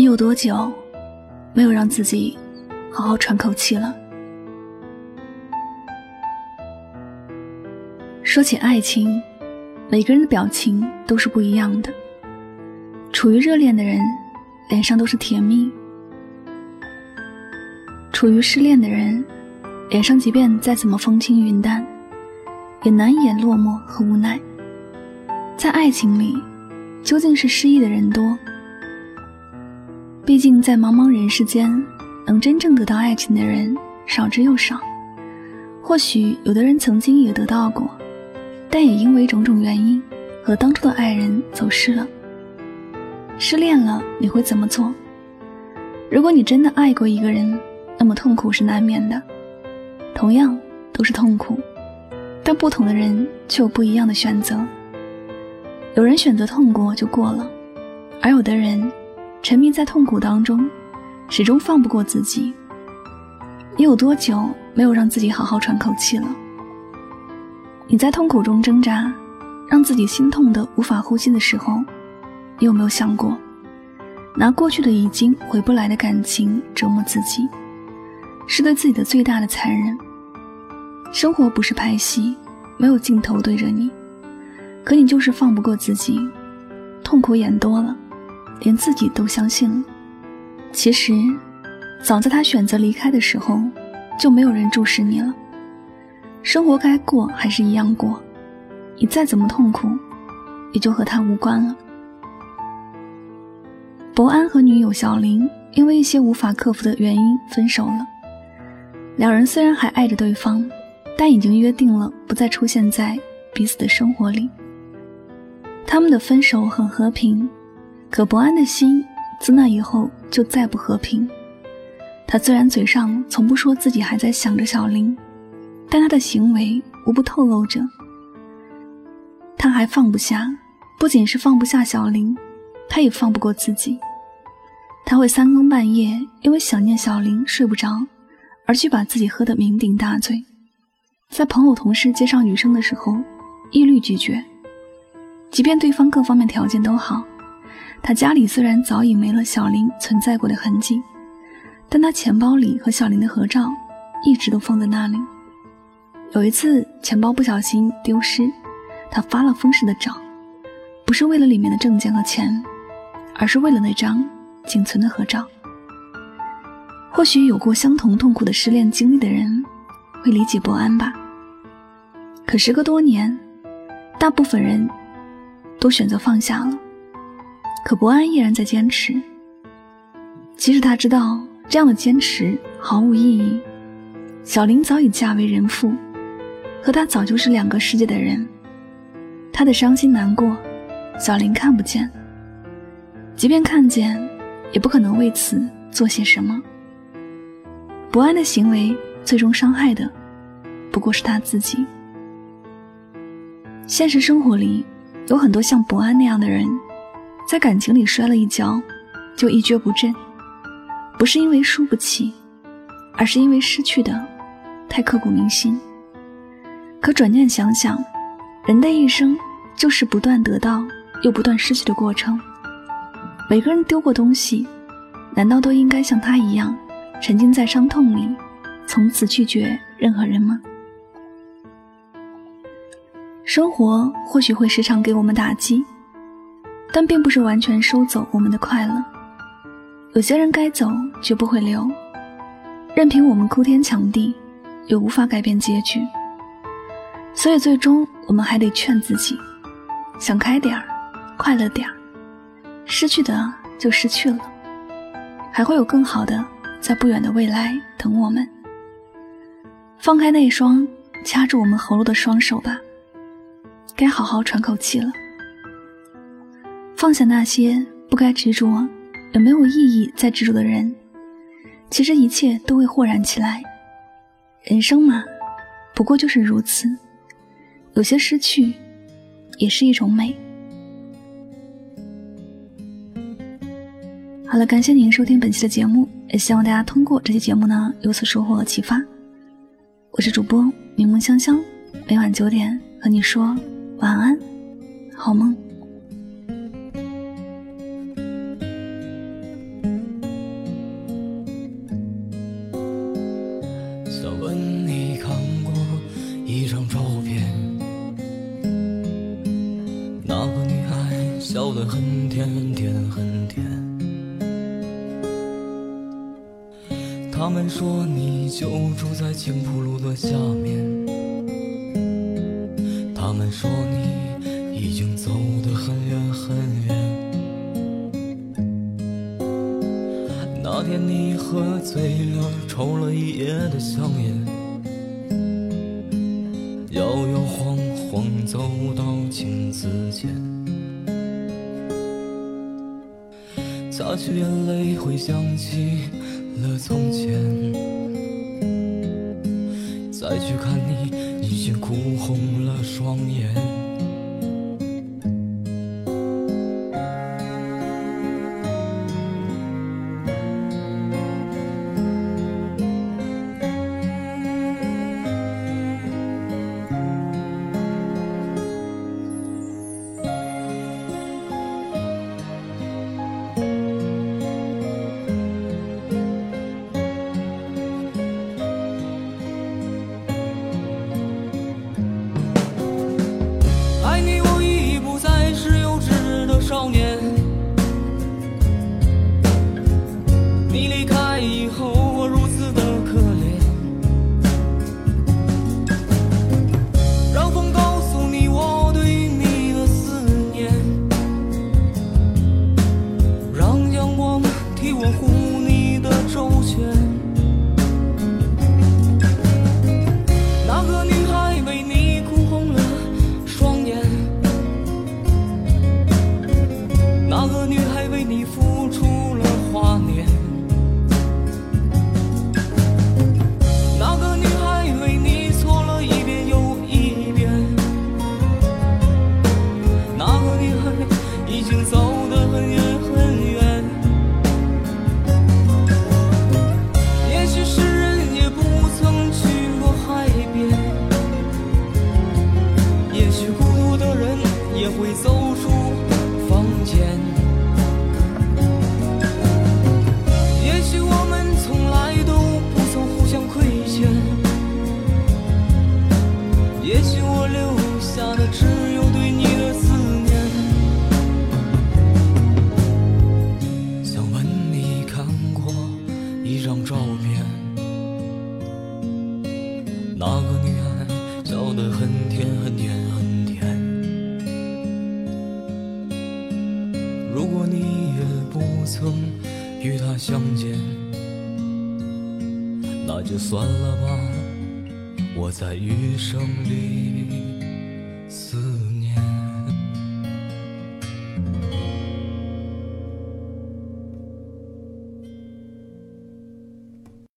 你有多久没有让自己好好喘口气了？说起爱情，每个人的表情都是不一样的。处于热恋的人，脸上都是甜蜜；处于失恋的人，脸上即便再怎么风轻云淡，也难掩落寞和无奈。在爱情里，究竟是失意的人多？毕竟，在茫茫人世间，能真正得到爱情的人少之又少。或许有的人曾经也得到过，但也因为种种原因，和当初的爱人走失了。失恋了，你会怎么做？如果你真的爱过一个人，那么痛苦是难免的。同样都是痛苦，但不同的人却有不一样的选择。有人选择痛过就过了，而有的人。沉迷在痛苦当中，始终放不过自己。你有多久没有让自己好好喘口气了？你在痛苦中挣扎，让自己心痛的无法呼吸的时候，你有没有想过，拿过去的已经回不来的感情折磨自己，是对自己的最大的残忍？生活不是拍戏，没有镜头对着你，可你就是放不过自己，痛苦演多了。连自己都相信了。其实，早在他选择离开的时候，就没有人注视你了。生活该过还是一样过，你再怎么痛苦，也就和他无关了。博安和女友小林因为一些无法克服的原因分手了。两人虽然还爱着对方，但已经约定了不再出现在彼此的生活里。他们的分手很和平。可博安的心自那以后就再不和平。他虽然嘴上从不说自己还在想着小林，但他的行为无不透露着，他还放不下。不仅是放不下小林，他也放不过自己。他会三更半夜因为想念小林睡不着，而去把自己喝得酩酊大醉。在朋友同事介绍女生的时候，一律拒绝，即便对方各方面条件都好。他家里虽然早已没了小林存在过的痕迹，但他钱包里和小林的合照一直都放在那里。有一次钱包不小心丢失，他发了疯似的找，不是为了里面的证件和钱，而是为了那张仅存的合照。或许有过相同痛苦的失恋经历的人会理解不安吧。可时隔多年，大部分人都选择放下了。可博安依然在坚持，即使他知道这样的坚持毫无意义。小林早已嫁为人妇，和他早就是两个世界的人。他的伤心难过，小林看不见；即便看见，也不可能为此做些什么。博安的行为最终伤害的，不过是他自己。现实生活里，有很多像博安那样的人。在感情里摔了一跤，就一蹶不振，不是因为输不起，而是因为失去的太刻骨铭心。可转念想想，人的一生就是不断得到又不断失去的过程。每个人丢过东西，难道都应该像他一样，沉浸在伤痛里，从此拒绝任何人吗？生活或许会时常给我们打击。但并不是完全收走我们的快乐。有些人该走，绝不会留，任凭我们哭天抢地，也无法改变结局。所以，最终我们还得劝自己，想开点儿，快乐点儿。失去的就失去了，还会有更好的在不远的未来等我们。放开那双掐住我们喉咙的双手吧，该好好喘口气了。放下那些不该执着也没有意义再执着的人，其实一切都会豁然起来。人生嘛，不过就是如此。有些失去，也是一种美。好了，感谢您收听本期的节目，也希望大家通过这期节目呢有所收获和启发。我是主播柠檬香香，每晚九点和你说晚安，好梦。很甜很甜很甜。他们说你就住在青浦路的下面，他们说你已经走得很远很远。那天你喝醉了，抽了一夜的香烟，摇摇晃晃走到镜子前，擦去眼泪，回想起了从前，再去看你，已经哭红了双眼。我。一张照片。那个女孩笑得很甜很甜很甜。如果你也不曾与她相见那就算了吧我在余生里。